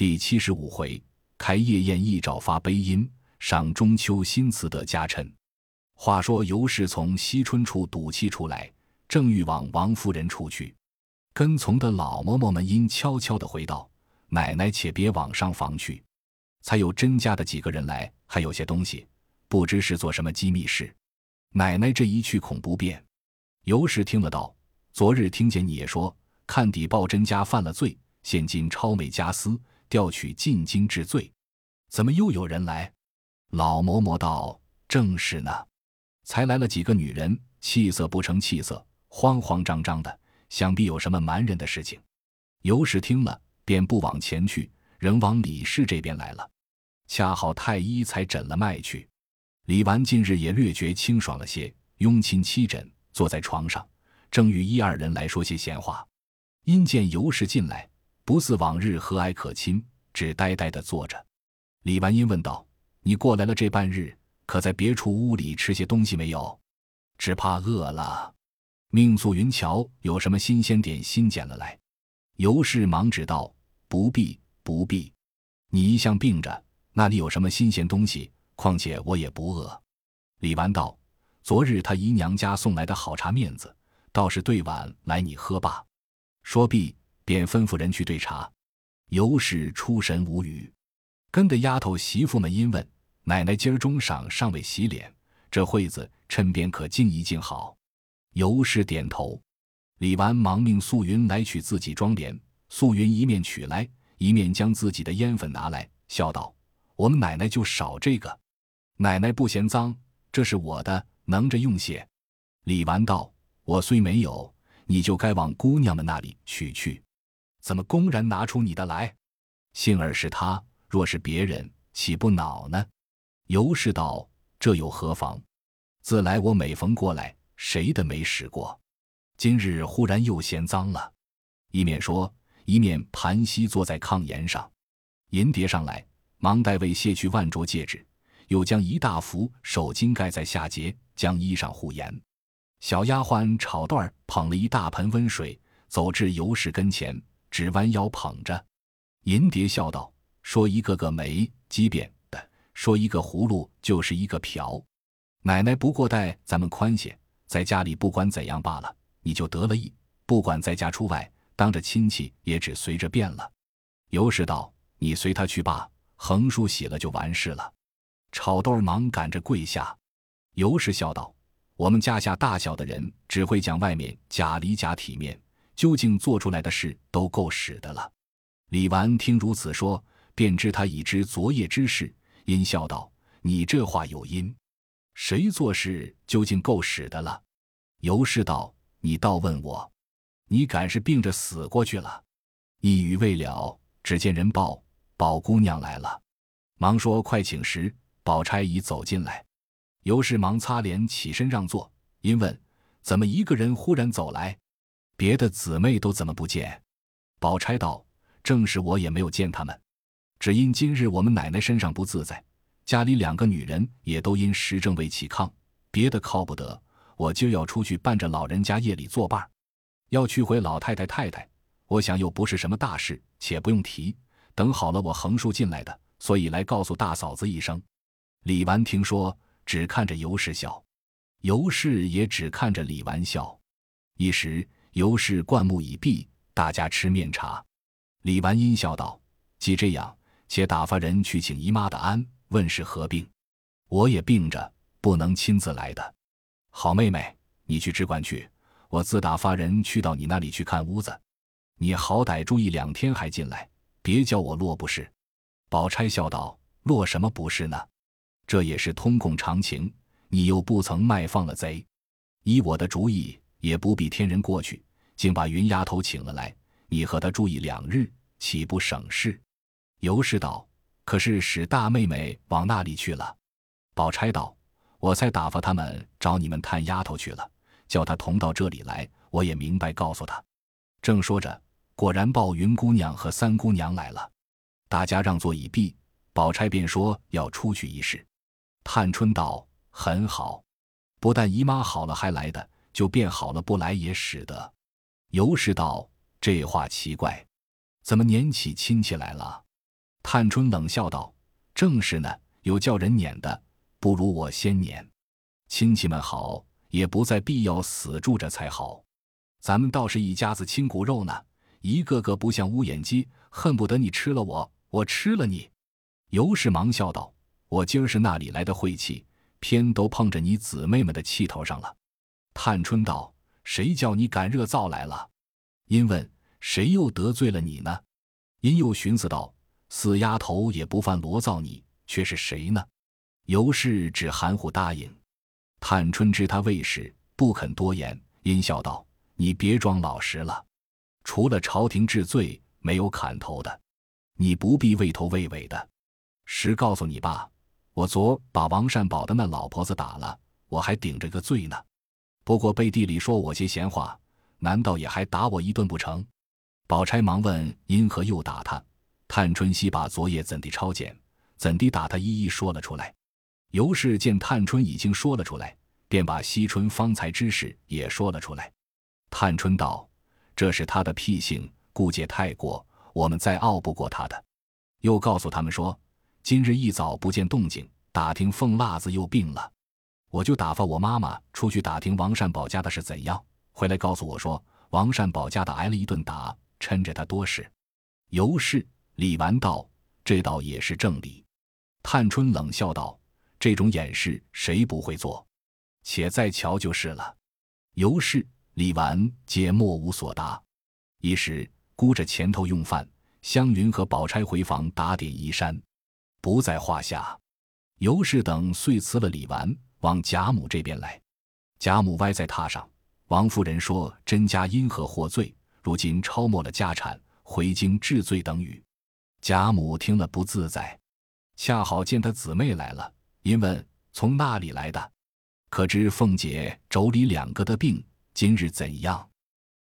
第七十五回，开夜宴一照发悲音，赏中秋新词得佳称。话说尤氏从惜春处赌气出来，正欲往王夫人处去，跟从的老嬷嬷们因悄悄的回道：“奶奶且别往上房去。”才有甄家的几个人来，还有些东西，不知是做什么机密事。奶奶这一去恐不便。尤氏听了道：“昨日听见你也说，看底报甄家犯了罪，现今超美家私，调取进京治罪，怎么又有人来？”老嬷嬷道：“正是呢，才来了几个女人，气色不成气色，慌慌张张的，想必有什么瞒人的事情。”尤氏听了，便不往前去。仍往李氏这边来了，恰好太医才诊了脉去。李纨近日也略觉清爽了些，拥亲妻枕，坐在床上，正与一二人来说些闲话。因见尤氏进来，不似往日和蔼可亲，只呆呆的坐着。李纨因问道：“你过来了这半日，可在别处屋里吃些东西没有？只怕饿了。命素云桥有什么新鲜点心捡了来。”尤氏忙指道：“不必。”不必，你一向病着，那里有什么新鲜东西？况且我也不饿。李纨道：“昨日他姨娘家送来的好茶面子，倒是对碗来你喝罢。”说毕，便吩咐人去兑茶。尤氏出神无语，跟的丫头媳妇们因问：“奶奶今儿中晌尚未洗脸，这会子趁便可静一静好。”尤氏点头。李纨忙命素云来取自己妆奁，素云一面取来。一面将自己的烟粉拿来，笑道：“我们奶奶就少这个，奶奶不嫌脏，这是我的，能着用些。”李纨道：“我虽没有，你就该往姑娘们那里取去，怎么公然拿出你的来？幸而是他，若是别人，岂不恼呢？”尤氏道：“这又何妨？自来我每逢过来，谁的没使过？今日忽然又嫌脏了。”一面说。一面盘膝坐在炕沿上，银蝶上来，忙代为卸去万镯戒指，又将一大幅手巾盖在下节，将衣裳护严。小丫鬟炒段捧了一大盆温水，走至尤氏跟前，只弯腰捧着。银蝶笑道：“说一个个没机变的，说一个葫芦就是一个瓢。奶奶不过待咱们宽些，在家里不管怎样罢了，你就得了意；不管在家出外。”当着亲戚也只随着变了。尤氏道：“你随他去罢，横竖洗了就完事了。”炒豆忙赶着跪下。尤氏笑道：“我们家下大小的人只会讲外面假里假体面，究竟做出来的事都够使的了。”李纨听如此说，便知他已知昨夜之事，因笑道：“你这话有因，谁做事究竟够使的了？”尤氏道：“你倒问我。”你敢是病着死过去了？一语未了，只见人报宝姑娘来了，忙说快请时，宝钗已走进来，尤氏忙擦脸起身让座，因问怎么一个人忽然走来，别的姊妹都怎么不见？宝钗道：正是我也没有见他们，只因今日我们奶奶身上不自在，家里两个女人也都因时政未起炕，别的靠不得，我今儿要出去伴着老人家夜里作伴。要去回老太太太太，我想又不是什么大事，且不用提。等好了，我横竖进来的，所以来告诉大嫂子一声。李纨听说，只看着尤氏笑，尤氏也只看着李纨笑。一时尤氏灌木已毕，大家吃面茶。李纨阴笑道：“既这样，且打发人去请姨妈的安，问是何病。我也病着，不能亲自来的。好妹妹，你去只管去。”我自打发人去到你那里去看屋子，你好歹住一两天还进来，别叫我落不是。宝钗笑道：“落什么不是呢？这也是通共常情。你又不曾卖放了贼，依我的主意，也不必添人过去，竟把云丫头请了来，你和她住一两日，岂不省事？”尤氏道：“可是使大妹妹往那里去了？”宝钗道：“我才打发他们找你们探丫头去了。”叫她同到这里来，我也明白告诉她。正说着，果然报云姑娘和三姑娘来了，大家让座已毕，宝钗便说要出去一试。探春道：“很好，不但姨妈好了还来的，就变好了不来也使得。”尤氏道：“这话奇怪，怎么撵起亲戚来了？”探春冷笑道：“正是呢，有叫人撵的，不如我先撵。亲戚们好，也不再必要死住着才好。咱们倒是一家子亲骨肉呢，一个个不像乌眼鸡，恨不得你吃了我，我吃了你。”尤氏忙笑道：“我今儿是那里来的晦气，偏都碰着你姊妹们的气头上了。”探春道：“谁叫你赶热灶来了？”因问：“谁又得罪了你呢？”因又寻思道：“死丫头也不犯罗灶你，却是谁呢？”尤氏只含糊答应。探春知他未是，不肯多言，因笑道：“你别装老实了，除了朝廷治罪，没有砍头的，你不必畏头畏尾的。”实告诉你吧，我昨把王善保的那老婆子打了，我还顶着个罪呢。不过背地里说我些闲话，难道也还打我一顿不成？宝钗忙问因何又打他。探春熙把昨夜怎地抄检，怎地打他，一一说了出来。尤氏见探春已经说了出来，便把惜春方才之事也说了出来。探春道：“这是他的癖性，顾忌太过，我们再拗不过他的。”又告诉他们说。今日一早不见动静，打听凤辣子又病了，我就打发我妈妈出去打听王善保家的是怎样，回来告诉我说王善保家的挨了一顿打，趁着他多事。尤氏、李纨道：“这倒也是正理。”探春冷笑道：“这种掩饰谁不会做？且再瞧就是了。”尤氏、李纨皆莫无所答。一时估着前头用饭，湘云和宝钗回房打点衣衫。不在话下，尤氏等遂辞了李纨，往贾母这边来。贾母歪在榻上，王夫人说：“甄家因何获罪？如今抄没了家产，回京治罪等语。”贾母听了不自在，恰好见他姊妹来了，因问从那里来的？可知凤姐妯娌两个的病，今日怎样？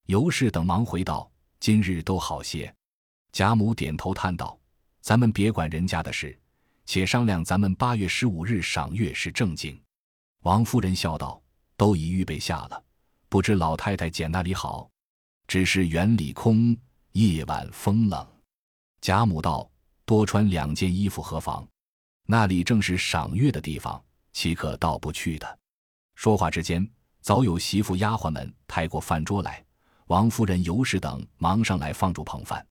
尤氏等忙回道：“今日都好些。”贾母点头叹道：“咱们别管人家的事。”且商量，咱们八月十五日赏月是正经。王夫人笑道：“都已预备下了，不知老太太拣那里好？只是园里空，夜晚风冷。”贾母道：“多穿两件衣服何妨？那里正是赏月的地方，岂可到不去的？”说话之间，早有媳妇丫鬟们抬过饭桌来，王夫人、尤氏等忙上来放住捧饭。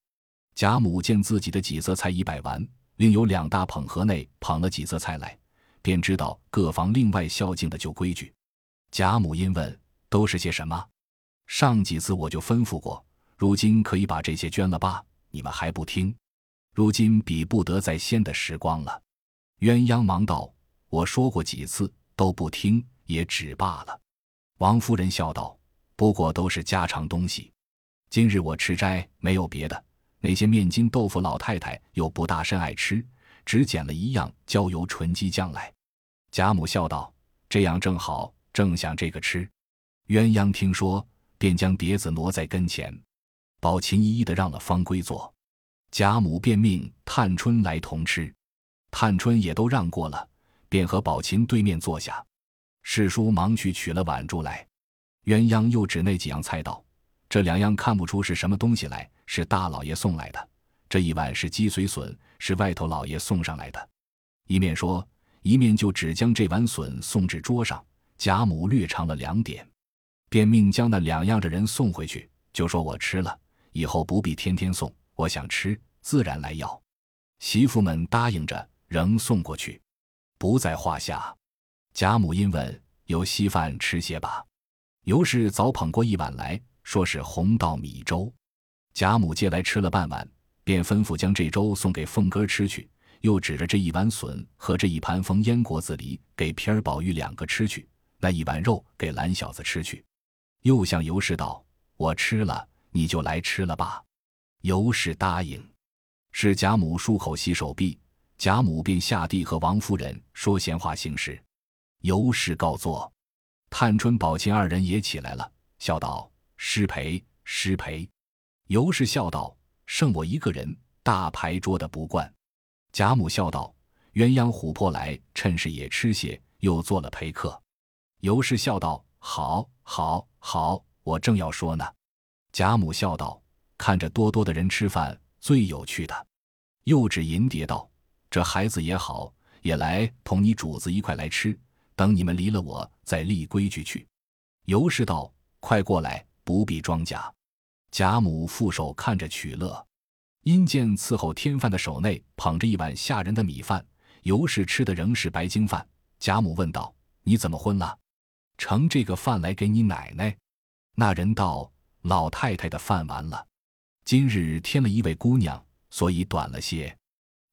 贾母见自己的几色菜已摆完。另有两大捧盒内捧了几色菜来，便知道各房另外孝敬的旧规矩。贾母因问：“都是些什么？上几次我就吩咐过，如今可以把这些捐了吧？你们还不听？如今比不得在先的时光了。”鸳鸯忙道：“我说过几次都不听，也只罢了。”王夫人笑道：“不过都是家常东西，今日我吃斋，没有别的。”那些面筋豆腐，老太太又不大甚爱吃，只捡了一样椒油纯鸡酱来。贾母笑道：“这样正好，正想这个吃。”鸳鸯听说，便将碟子挪在跟前。宝琴一一的让了方归坐，贾母便命探春来同吃。探春也都让过了，便和宝琴对面坐下。世叔忙去取了碗箸来，鸳鸯又指那几样菜道：“这两样看不出是什么东西来。”是大老爷送来的，这一碗是鸡髓笋，是外头老爷送上来的。一面说，一面就只将这碗笋送至桌上。贾母略尝了两点，便命将那两样的人送回去，就说我吃了，以后不必天天送，我想吃，自然来要。媳妇们答应着，仍送过去，不在话下。贾母因问：“有稀饭吃些吧？”尤氏早捧过一碗来说是红稻米粥。贾母接来吃了半碗，便吩咐将这粥送给凤哥吃去，又指着这一碗笋和这一盘风烟果子梨给皮儿、宝玉两个吃去，那一碗肉给蓝小子吃去。又向尤氏道：“我吃了，你就来吃了吧。”尤氏答应。是贾母漱口洗手毕，贾母便下地和王夫人说闲话行事。尤氏告坐，探春、宝琴二人也起来了，笑道：“失陪，失陪。”尤氏笑道：“剩我一个人，大牌桌的不惯。”贾母笑道：“鸳鸯、琥珀来，趁势也吃些，又做了陪客。”尤氏笑道：“好，好，好，我正要说呢。”贾母笑道：“看着多多的人吃饭，最有趣的。”又指银蝶道：“这孩子也好，也来同你主子一块来吃。等你们离了我，再立规矩去。”尤氏道：“快过来，不必装假。”贾母负手看着取乐。因见伺候添饭的手内捧着一碗吓人的米饭，尤氏吃的仍是白精饭。贾母问道：“你怎么昏了？盛这个饭来给你奶奶。”那人道：“老太太的饭完了，今日添了一位姑娘，所以短了些。”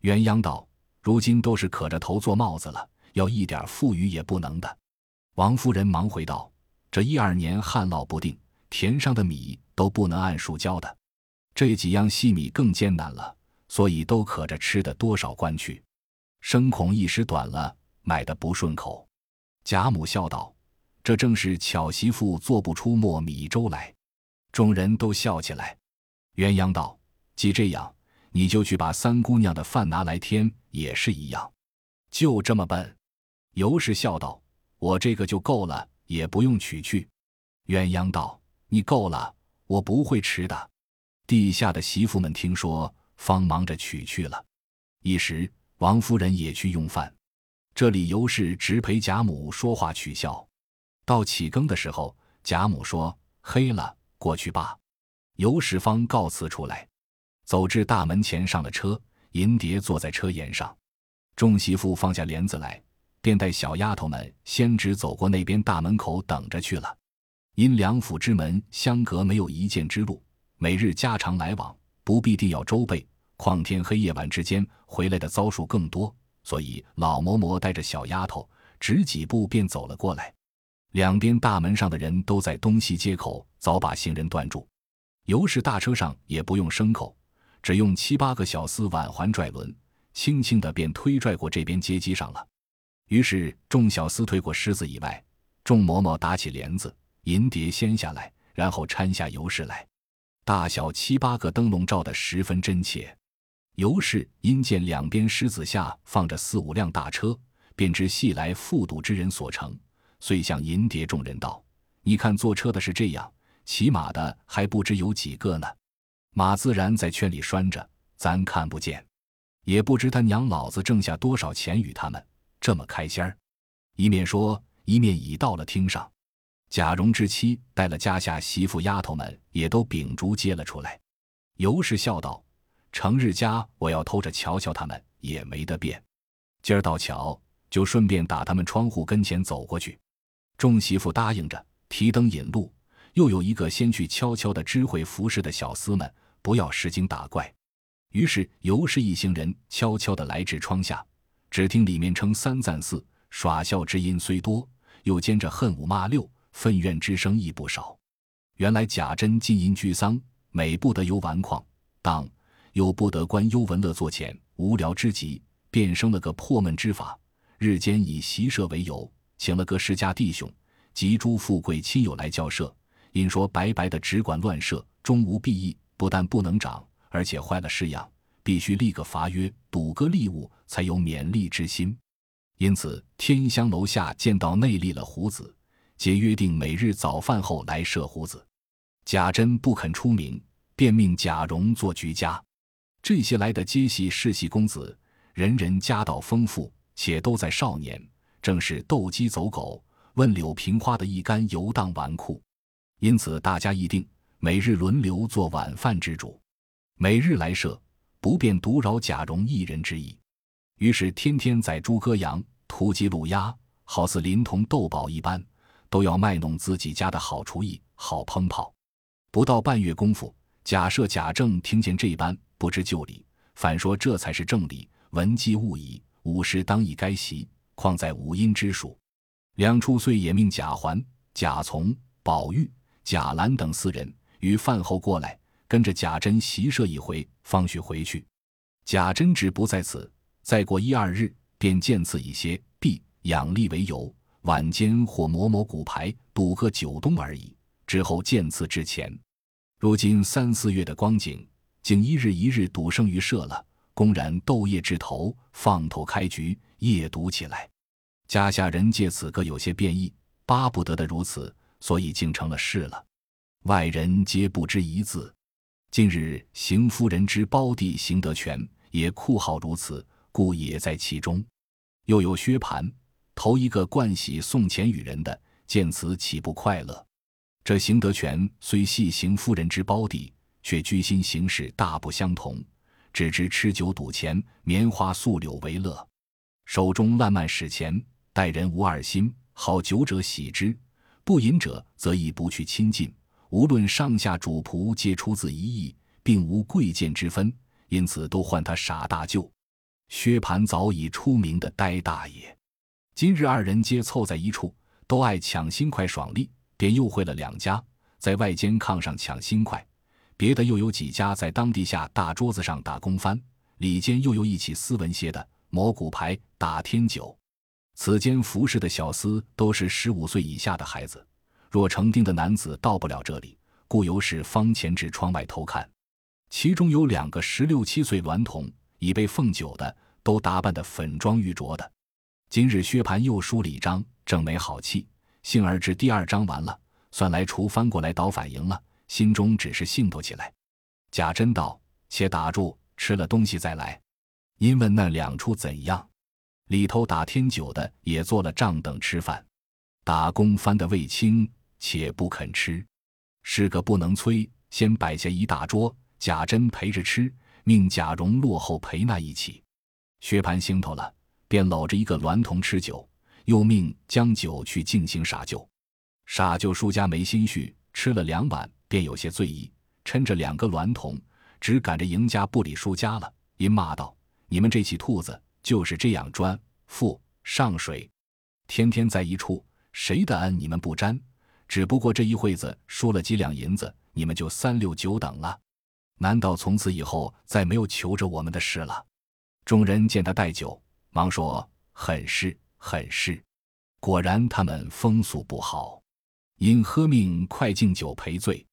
鸳鸯道：“如今都是可着头做帽子了，要一点富裕也不能的。”王夫人忙回道：“这一二年旱涝不定，田上的米都不能按数交的。”这几样细米更艰难了，所以都可着吃的多少关去，生恐一时短了，买的不顺口。贾母笑道：“这正是巧媳妇做不出磨米粥来。”众人都笑起来。鸳鸯道：“既这样，你就去把三姑娘的饭拿来添，也是一样。就这么笨。”尤氏笑道：“我这个就够了，也不用取去。”鸳鸯道：“你够了，我不会吃的。”地下的媳妇们听说，方忙着取去了。一时，王夫人也去用饭。这里尤氏直陪贾母说话取笑。到起更的时候，贾母说：“黑了，过去罢。”尤氏方告辞出来，走至大门前，上了车。银蝶坐在车沿上，众媳妇放下帘子来，便带小丫头们先直走过那边大门口等着去了。因两府之门相隔没有一箭之路。每日家常来往，不必定要周备。况天黑夜晚之间回来的遭数更多，所以老嬷嬷带着小丫头，只几步便走了过来。两边大门上的人都在东西街口，早把行人断住。尤氏大车上也不用牲口，只用七八个小厮挽环拽轮，轻轻的便推拽过这边街机上了。于是众小厮推过狮子以外，众嬷嬷打起帘子，银蝶掀下来，然后搀下尤氏来。大小七八个灯笼照得十分真切。尤氏因见两边狮子下放着四五辆大车，便知系来复赌之人所乘，遂向银蝶众人道：“你看坐车的是这样，骑马的还不知有几个呢。马自然在圈里拴着，咱看不见，也不知他娘老子挣下多少钱与他们这么开心儿。”一面说，一面已到了厅上。贾蓉之妻带了家下媳妇丫头们，也都秉烛接了出来。尤氏笑道：“成日家我要偷着瞧瞧他们，也没得变。今儿到巧，就顺便打他们窗户跟前走过去。”众媳妇答应着，提灯引路。又有一个先去悄悄的知会服侍的小厮们，不要使劲打怪。于是尤氏一行人悄悄的来至窗下，只听里面称三赞四，耍笑之音虽多，又兼着恨五骂六。愤怨之声亦不少。原来贾珍金银居丧，每不得游玩旷，当又不得观幽闻乐作浅，无聊之极，便生了个破闷之法。日间以习射为由，请了个世家弟兄及诸富贵亲友来教射，因说白白的只管乱射，终无裨益，不但不能长，而且坏了式样，必须立个罚约，赌个利物，才有勉励之心。因此天香楼下见到内立了胡子。皆约定每日早饭后来射胡子，贾珍不肯出名，便命贾蓉做局家。这些来的皆系世袭公子，人人家道丰富，且都在少年，正是斗鸡走狗、问柳平花的一干游荡纨绔。因此大家议定，每日轮流做晚饭之主，每日来射，不便独扰贾蓉一人之意。于是天天宰猪割羊、屠鸡卤鸭，好似临潼斗宝一般。都要卖弄自己家的好厨艺、好烹炮。不到半月功夫，假设贾政听见这般，不知就里，反说这才是正理。闻鸡勿已，午时当以该席，况在五阴之属。两处岁也命贾环、贾从、宝玉、贾兰等四人于饭后过来，跟着贾珍习射一回，方许回去。贾珍只不在此，再过一二日，便见此一些，必养力为由。晚间或磨磨骨牌，赌个九冬而已。之后见次之前，如今三四月的光景，竟一日一日赌胜于射了，公然斗夜至头，放头开局，夜赌起来。家下人借此各有些变异，巴不得的如此，所以竟成了事了。外人皆不知一字。近日邢夫人之胞弟邢德全也酷好如此，故也在其中。又有薛蟠，头一个惯喜送钱与人的，见此岂不快乐？这邢德全虽系邢夫人之胞弟，却居心行事大不相同，只知吃酒赌钱、棉花素柳为乐，手中烂漫使钱，待人无二心，好酒者喜之，不饮者则亦不去亲近。无论上下主仆，皆出自一意，并无贵贱之分，因此都唤他傻大舅。薛蟠早已出名的呆大爷，今日二人皆凑在一处，都爱抢新快爽利，便又会了两家在外间炕上抢新快，别的又有几家在当地下大桌子上打工翻，里间又有一起斯文些的磨骨牌、打天九。此间服侍的小厮都是十五岁以下的孩子。若成丁的男子到不了这里，故由是方前至窗外偷看。其中有两个十六七岁娈童，已被奉酒的，都打扮得粉妆玉琢的。今日薛蟠又输了一张，正没好气，幸而至第二张完了，算来厨翻过来倒反赢了，心中只是兴头起来。贾珍道：“且打住，吃了东西再来。”因问那两处怎样，里头打天酒的也做了账等吃饭，打工翻的未清。且不肯吃，是个不能催。先摆下一大桌，贾珍陪着吃，命贾蓉落后陪那一起。薛蟠兴头了，便搂着一个娈童吃酒，又命将酒去进行傻酒。傻舅叔家没心绪，吃了两碗，便有些醉意，趁着两个娈童，只赶着赢家不理输家了，因骂道：“你们这起兔子就是这样专富上水，天天在一处，谁的恩你们不沾？”只不过这一会子输了几两银子，你们就三六九等了。难道从此以后再没有求着我们的事了？众人见他带酒，忙说：“很是，很是。”果然他们风俗不好，因喝命快敬酒赔罪。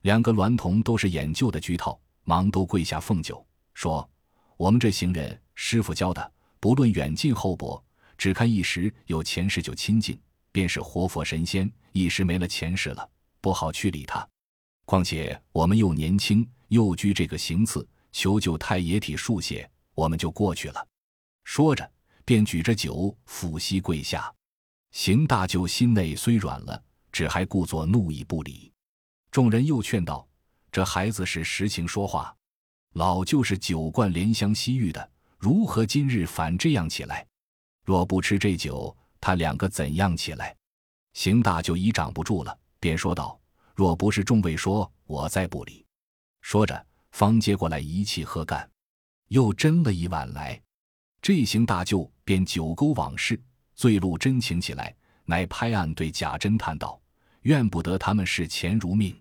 两个娈童都是眼旧的居套，忙都跪下奉酒，说：“我们这行人师傅教的，不论远近厚薄，只看一时有前世就亲近。”便是活佛神仙，一时没了前世了，不好去理他。况且我们又年轻，又居这个行次，求救太爷体恕些，我们就过去了。说着，便举着酒俯膝跪下。邢大舅心内虽软了，只还故作怒意不理。众人又劝道：“这孩子是实情说话，老舅是酒惯怜香惜玉的，如何今日反这样起来？若不吃这酒。”他两个怎样起来？邢大舅已掌不住了，便说道：“若不是众位说，我再不理。”说着，方接过来一气喝干，又斟了一碗来。这邢大舅便酒勾往事，醉露真情起来，乃拍案对贾珍叹道：“怨不得他们视钱如命，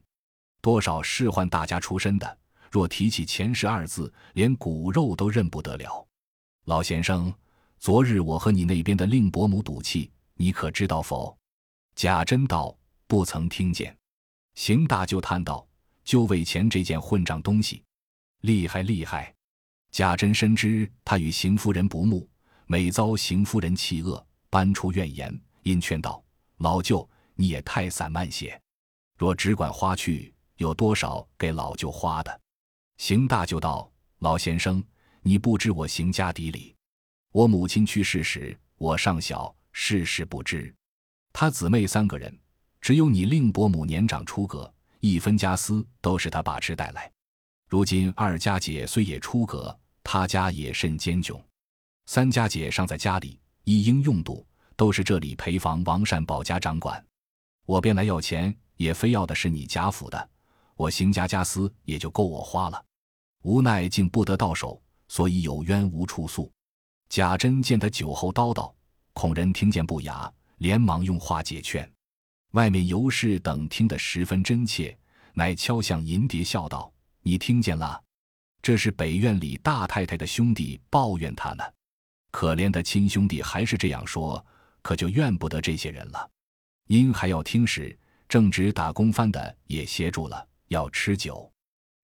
多少仕宦大家出身的，若提起钱氏二字，连骨肉都认不得了。老先生。”昨日我和你那边的令伯母赌气，你可知道否？贾珍道：“不曾听见。”邢大舅叹道：“就为钱这件混账东西，厉害厉害！”贾珍深知他与邢夫人不睦，每遭邢夫人弃恶，搬出怨言，因劝道：“老舅，你也太散漫些，若只管花去，有多少给老舅花的？”邢大舅道：“老先生，你不知我邢家底里。”我母亲去世时，我尚小，世事不知。他姊妹三个人，只有你令伯母年长出阁，一分家私都是他把持带来。如今二家姐虽也出阁，他家也甚艰窘。三家姐尚在家里，一应用度都是这里陪房王善保家掌管。我便来要钱，也非要的是你贾府的，我邢家家私也就够我花了。无奈竟不得到手，所以有冤无处诉。贾珍见他酒后叨叨，恐人听见不雅，连忙用话解劝。外面尤氏等听得十分真切，乃敲响银碟，笑道：“你听见了？这是北院里大太太的兄弟抱怨他呢。可怜的亲兄弟还是这样说，可就怨不得这些人了。因还要听时，正值打工番的也歇住了，要吃酒。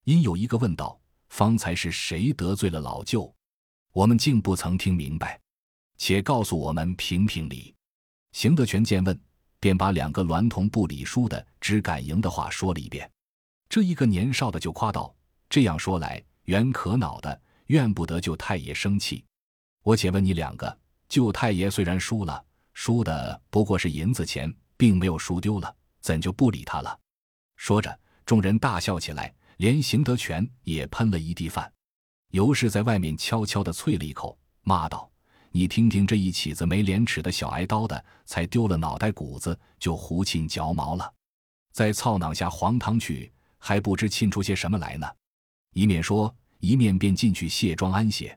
因有一个问道：方才是谁得罪了老舅？”我们竟不曾听明白，且告诉我们评评理。邢德全见问，便把两个娈童不理书的只敢赢的话说了一遍。这一个年少的就夸道：“这样说来，原可恼的，怨不得舅太爷生气。我且问你两个：舅太爷虽然输了，输的不过是银子钱，并没有输丢了，怎就不理他了？”说着，众人大笑起来，连邢德全也喷了一地饭。尤氏在外面悄悄地啐了一口，骂道：“你听听这一起子没廉耻的小挨刀的，才丢了脑袋骨子，就胡沁嚼毛了，再操囊下黄汤去，还不知沁出些什么来呢。”一面说，一面便进去卸妆安歇。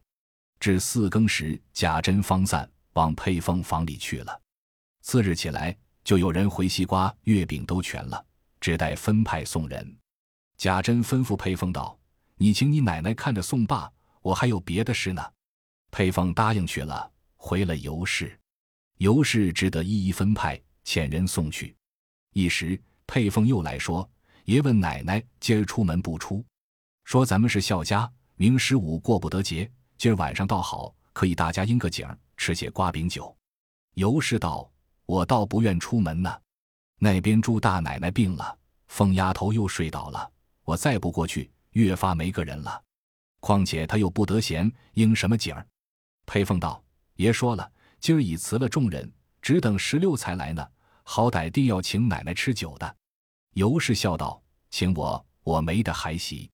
至四更时，贾珍方散，往佩凤房里去了。次日起来，就有人回西瓜、月饼都全了，只待分派送人。贾珍吩咐佩凤道：“你请你奶奶看着送罢，我还有别的事呢。”佩凤答应去了，回了尤氏。尤氏只得一一分派，遣人送去。一时，佩凤又来说：“爷问奶奶今儿出门不出？说咱们是孝家，明十五过不得节。”今儿晚上倒好，可以大家应个景，吃些瓜饼酒。尤氏道：“我倒不愿出门呢。那边朱大奶奶病了，凤丫头又睡倒了，我再不过去，越发没个人了。况且他又不得闲，应什么景儿？”裴凤道：“爷说了，今儿已辞了众人，只等十六才来呢。好歹定要请奶奶吃酒的。”尤氏笑道：“请我，我没得还席。”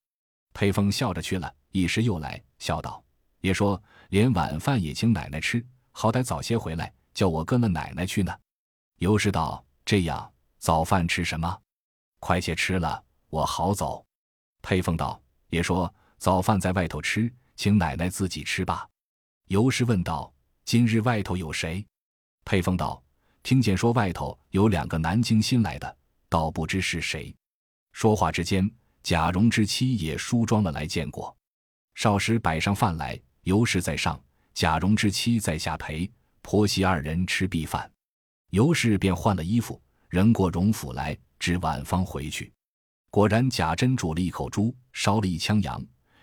裴凤笑着去了，一时又来，笑道。爷说连晚饭也请奶奶吃，好歹早些回来，叫我跟了奶奶去呢。尤氏道：“这样早饭吃什么？快些吃了，我好走。”佩凤道：“爷说早饭在外头吃，请奶奶自己吃吧。”尤氏问道：“今日外头有谁？”佩凤道：“听见说外头有两个南京新来的，倒不知是谁。”说话之间，贾蓉之妻也梳妆了来见过。少时摆上饭来。尤氏在上，贾蓉之妻在下陪婆媳二人吃毕饭，尤氏便换了衣服，仍过荣府来，至晚方回去。果然贾珍煮了一口猪，烧了一腔羊，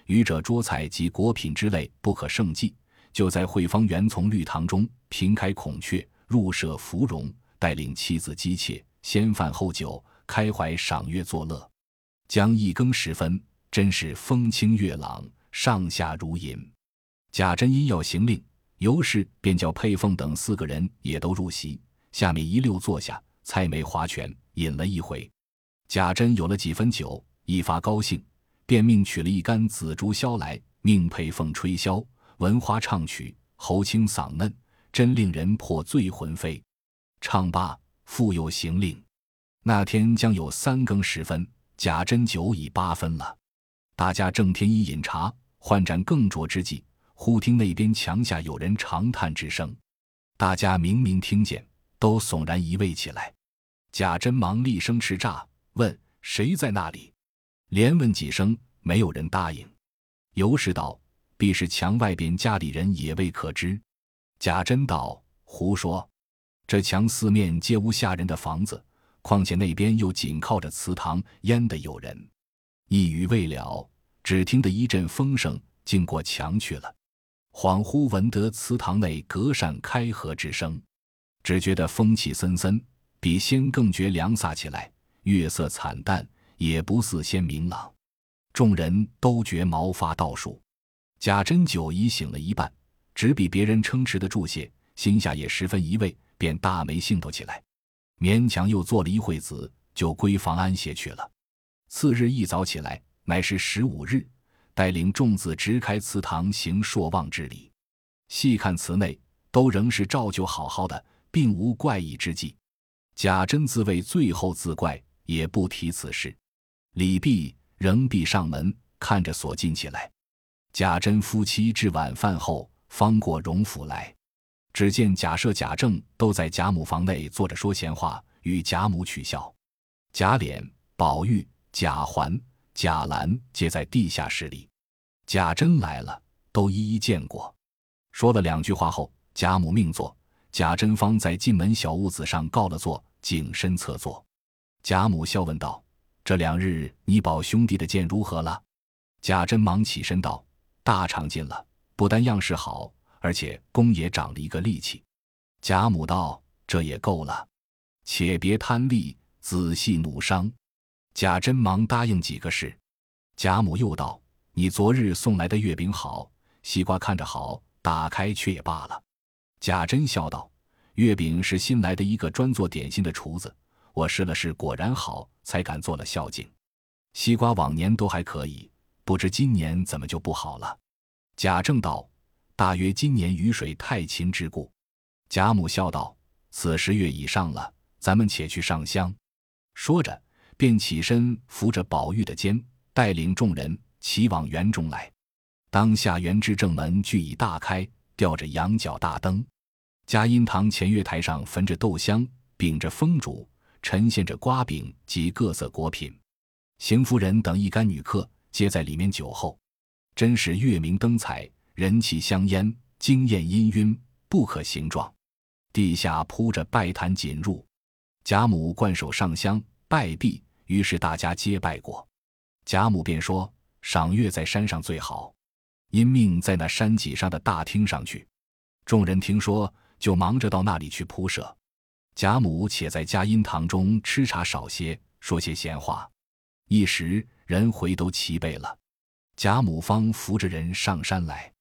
余者桌菜及果品之类不可胜计。就在惠芳园从绿堂中平开孔雀，入舍芙蓉，带领妻子姬妾，先饭后酒，开怀赏月作乐。将一更时分，真是风清月朗，上下如银。贾珍因要行令，尤氏便叫佩凤等四个人也都入席，下面一溜坐下，菜梅划拳，饮了一回。贾珍有了几分酒，一发高兴，便命取了一杆紫竹箫来，命佩凤吹箫，闻花唱曲，喉清嗓嫩，真令人破醉魂飞。唱罢，复有行令。那天将有三更时分，贾珍酒已八分了，大家正添衣饮茶，换盏更酌之际。忽听那边墙下有人长叹之声，大家明明听见，都悚然移位起来。贾珍忙厉声叱咤，问谁在那里？连问几声，没有人答应。尤氏道：“必是墙外边家里人也未可知。”贾珍道：“胡说！这墙四面皆无下人的房子，况且那边又紧靠着祠堂，焉得有人？”一语未了，只听得一阵风声，经过墙去了。恍惚闻得祠堂内隔扇开合之声，只觉得风气森森，比先更觉凉飒起来。月色惨淡，也不似先明朗。众人都觉毛发倒竖。贾珍酒已醒了一半，只比别人撑持的住些，心下也十分疑味，便大没兴头起来，勉强又坐了一会子，就归房安歇去了。次日一早起来，乃是十五日。带领众子直开祠堂行朔望之礼，细看祠内都仍是照旧好好的，并无怪异之迹。贾珍自谓最后自怪，也不提此事。李泌仍闭上门，看着锁进起来。贾珍夫妻至晚饭后，方过荣府来，只见贾赦、贾政都在贾母房内坐着说闲话，与贾母取笑。贾琏、宝玉、贾环。贾兰皆在地下室里，贾珍来了，都一一见过，说了两句话后，贾母命坐，贾珍方在进门小屋子上告了座，景身侧坐。贾母笑问道：“这两日你宝兄弟的剑如何了？”贾珍忙起身道：“大长进了，不但样式好，而且功也长了一个力气。”贾母道：“这也够了，且别贪利，仔细努伤。”贾珍忙答应几个事，贾母又道：“你昨日送来的月饼好，西瓜看着好，打开却也罢了。贾珍笑道：“月饼是新来的一个专做点心的厨子，我试了试，果然好，才敢做了孝敬。西瓜往年都还可以，不知今年怎么就不好了。”贾政道：“大约今年雨水太勤之故。”贾母笑道：“此时月已上了，咱们且去上香。”说着，便起身扶着宝玉的肩，带领众人齐往园中来。当下园之正门俱已大开，吊着羊角大灯。嘉荫堂前月台上焚着豆香，秉着风烛，陈献着瓜饼及各色果品。邢夫人等一干女客皆在里面酒后，真是月明灯彩，人气香烟，惊艳氤氲，不可形状。地下铺着拜坛锦褥。贾母冠手上香拜毕，于是大家皆拜过。贾母便说：“赏月在山上最好，因命在那山脊上的大厅上去。”众人听说，就忙着到那里去铺设。贾母且在嘉荫堂中吃茶少些，说些闲话。一时人回都齐备了，贾母方扶着人上山来。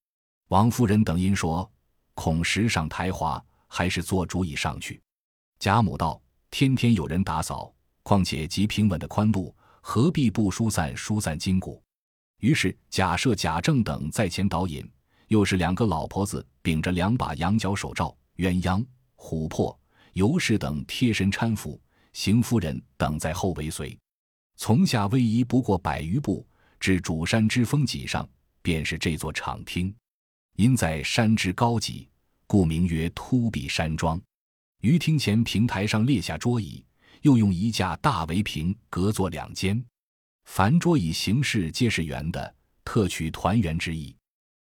王夫人等因说：“恐时上台滑，还是做主意上去。”贾母道。天天有人打扫，况且极平稳的宽度，何必不疏散疏散筋骨？于是贾赦、贾政等在前导引，又是两个老婆子秉着两把羊角手罩、鸳鸯、琥珀、尤氏等贴身搀扶，邢夫人等在后尾随。从下逶迤不过百余步，至主山之峰脊上，便是这座场厅。因在山之高脊，故名曰突壁山庄。于厅前平台上列下桌椅，又用一架大围屏隔作两间，凡桌椅形式皆是圆的，特取团圆之意。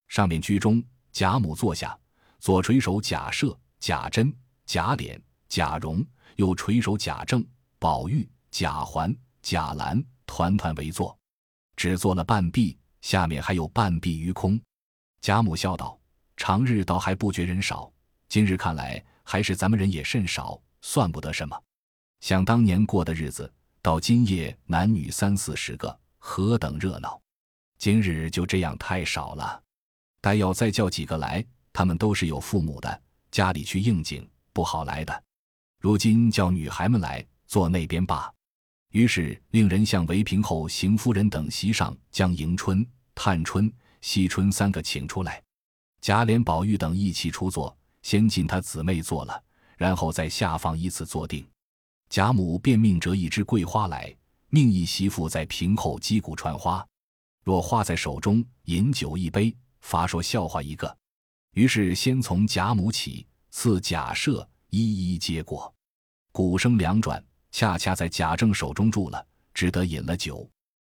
上面居中，贾母坐下，左垂手贾赦、贾珍、贾琏、贾蓉，右垂手贾政、宝玉、贾环、贾兰，团团围坐，只坐了半壁，下面还有半壁余空。贾母笑道：“常日倒还不觉人少，今日看来。”还是咱们人也甚少，算不得什么。想当年过的日子，到今夜男女三四十个，何等热闹！今日就这样太少了。待要再叫几个来，他们都是有父母的，家里去应景，不好来的。如今叫女孩们来坐那边罢。于是令人向围屏后邢夫人等席上将迎春、探春、惜春三个请出来，贾琏、宝玉等一起出座。先进他姊妹坐了，然后再下放依次坐定。贾母便命折一枝桂花来，命一媳妇在屏后击鼓传花。若花在手中，饮酒一杯，发说笑话一个。于是先从贾母起，赐贾赦一一接过。鼓声两转，恰恰在贾政手中住了，只得饮了酒。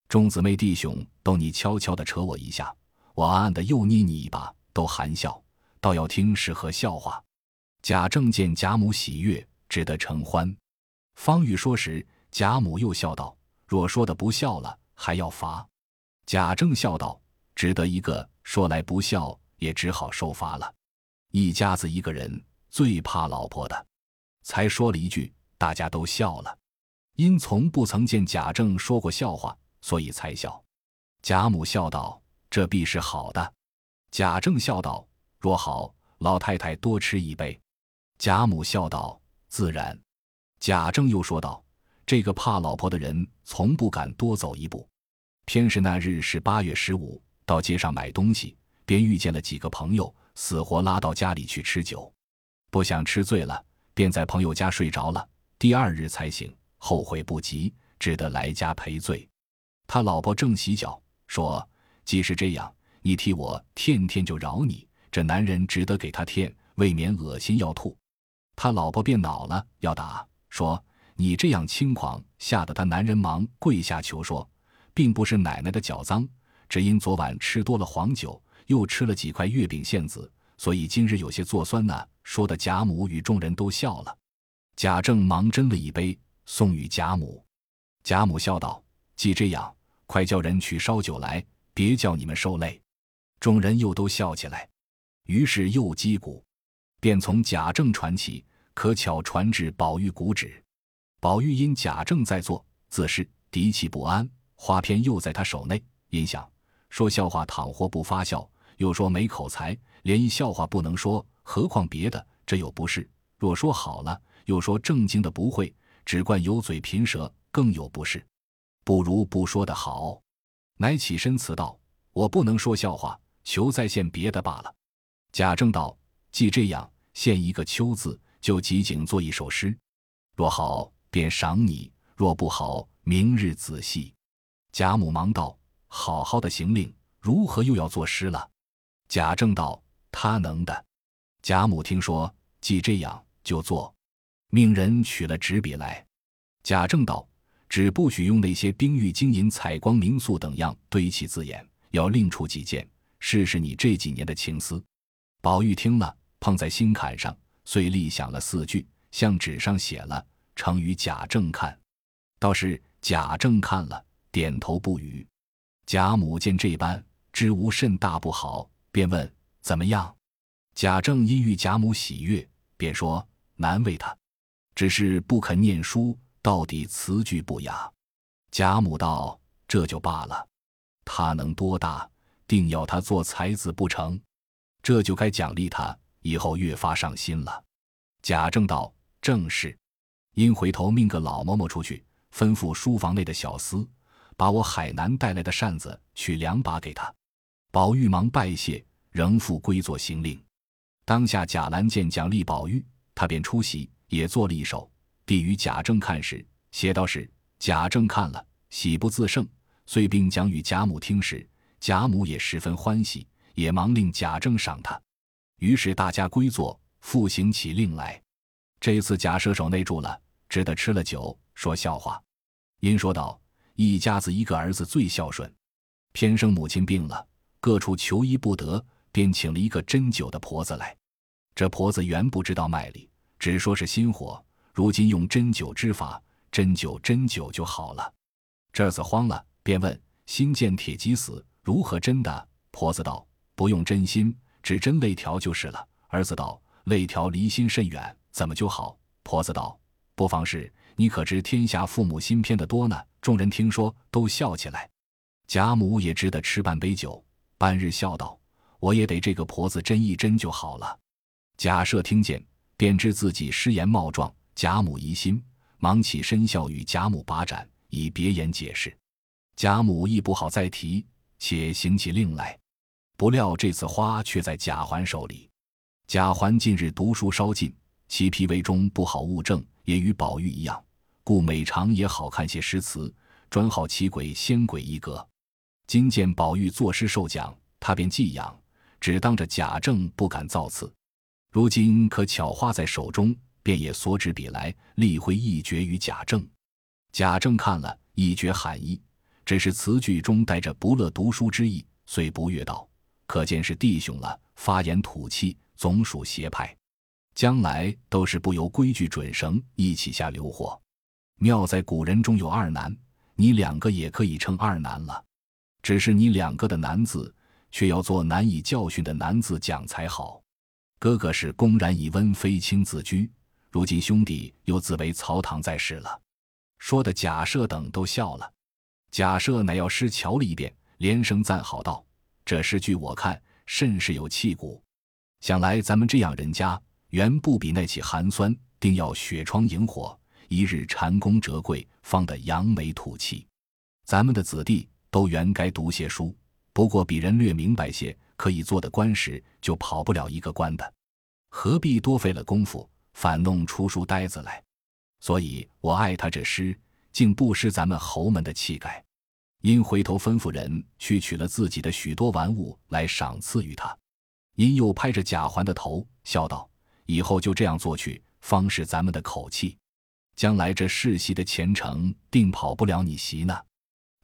众姊妹弟兄都你悄悄的扯我一下，我暗暗的又捏你一把，都含笑。倒要听是何笑话？贾政见贾母喜悦，只得承欢。方欲说时，贾母又笑道：“若说的不笑了，还要罚。”贾政笑道：“只得一个说来不笑，也只好受罚了。一家子一个人最怕老婆的。”才说了一句，大家都笑了。因从不曾见贾政说过笑话，所以才笑。贾母笑道：“这必是好的。”贾政笑道。若好，老太太多吃一杯。贾母笑道：“自然。”贾政又说道：“这个怕老婆的人，从不敢多走一步。偏是那日是八月十五，到街上买东西，便遇见了几个朋友，死活拉到家里去吃酒。不想吃醉了，便在朋友家睡着了。第二日才醒，后悔不及，只得来家赔罪。他老婆正洗脚，说：‘既是这样，你替我天天就饶你。’”这男人值得给他添，未免恶心要吐。他老婆便恼了，要打，说：“你这样轻狂，吓得他男人忙跪下求说，并不是奶奶的脚脏，只因昨晚吃多了黄酒，又吃了几块月饼馅子，所以今日有些作酸呢。”说的贾母与众人都笑了。贾政忙斟了一杯，送与贾母。贾母笑道：“既这样，快叫人去烧酒来，别叫你们受累。”众人又都笑起来。于是又击鼓，便从贾政传起，可巧传至宝玉鼓止。宝玉因贾政在座，自是敌气不安。花篇又在他手内，因想说笑话，倘或不发笑，又说没口才，连一笑话不能说，何况别的？这又不是。若说好了，又说正经的不会，只惯油嘴贫舌，更有不是。不如不说的好。乃起身辞道：“我不能说笑话，求再献别的罢了。”贾政道：“既这样，献一个秋字，就即景作一首诗。若好，便赏你；若不好，明日仔细。”贾母忙道：“好好的行令，如何又要作诗了？”贾政道：“他能的。”贾母听说，既这样，就做，命人取了纸笔来。贾政道。只不许用那些冰玉金银、采光明素等样堆砌字眼，要另出几件，试试你这几年的情思。宝玉听了，碰在心坎上，遂立想了四句，向纸上写了，呈与贾政看。倒是贾政看了，点头不语。贾母见这般，知无甚大不好，便问怎么样。贾政因遇贾母喜悦，便说难为他，只是不肯念书。到底词句不雅，贾母道：“这就罢了，他能多大，定要他做才子不成？这就该奖励他，以后越发上心了。”贾政道：“正是。”因回头命个老嬷嬷出去，吩咐书房内的小厮，把我海南带来的扇子取两把给他。宝玉忙拜谢，仍复归坐行令。当下贾兰见奖励宝玉，他便出席，也做了一首。递与贾政看时，写道是：贾政看了，喜不自胜，遂并讲与贾母听时，贾母也十分欢喜，也忙令贾政赏他。于是大家归坐，复行起令来。这次贾赦手内住了，只得吃了酒，说笑话。因说道：一家子一个儿子最孝顺，偏生母亲病了，各处求医不得，便请了一个针灸的婆子来。这婆子原不知道脉理，只说是心火。如今用针灸之法，针灸针灸就好了。这子慌了，便问：“心见铁鸡死，如何针的？”婆子道：“不用针心，只针肋条就是了。”儿子道：“肋条离心甚远，怎么就好？”婆子道：“不妨事，你可知天下父母心偏的多呢？”众人听说，都笑起来。贾母也只得吃半杯酒，半日笑道：“我也得这个婆子针一针就好了。”贾赦听见，便知自己失言冒撞。贾母疑心，忙起身笑与贾母把盏，以别言解释。贾母亦不好再提，且行起令来。不料这次花却在贾环手里。贾环近日读书稍进，其脾胃中不好物症，也与宝玉一样，故每常也好看些诗词，专好奇鬼仙鬼一格。今见宝玉作诗受奖，他便寄养，只当着贾政不敢造次。如今可巧花在手中。便也所指笔来，立挥一绝于贾政。贾政看了一绝含意，只是词句中带着不乐读书之意，遂不悦道：“可见是弟兄了，发言吐气，总属邪派。将来都是不由规矩准绳一起下流货。妙在古人中有二难，你两个也可以称二难了。只是你两个的难字，却要做难以教训的难字讲才好。哥哥是公然以温飞卿自居。”如今兄弟又自为曹堂在世了，说的贾赦等都笑了。贾赦乃要诗瞧了一遍，连声赞好道：“这诗句我看甚是有气骨。想来咱们这样人家，原不比那起寒酸，定要雪窗萤火，一日蟾宫折桂，方得扬眉吐气。咱们的子弟都原该读些书，不过比人略明白些，可以做的官时，就跑不了一个官的，何必多费了功夫？”反弄出书呆子来，所以我爱他这诗，竟不失咱们侯门的气概。因回头吩咐人去取了自己的许多玩物来赏赐于他。因又拍着贾环的头，笑道：“以后就这样做去，方是咱们的口气。将来这世袭的前程，定跑不了你席呢。”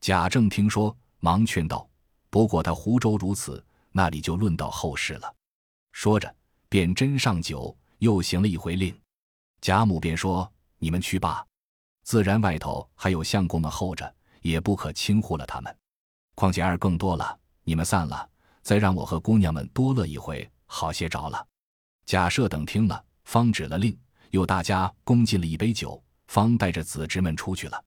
贾政听说，忙劝道：“不过他湖州如此，那里就论到后事了。”说着，便斟上酒。又行了一回令，贾母便说：“你们去罢。自然外头还有相公们候着，也不可轻忽了他们。况且二更多了，你们散了，再让我和姑娘们多乐一回，好些着了。”贾赦等听了，方止了令，又大家共进了一杯酒，方带着子侄们出去了。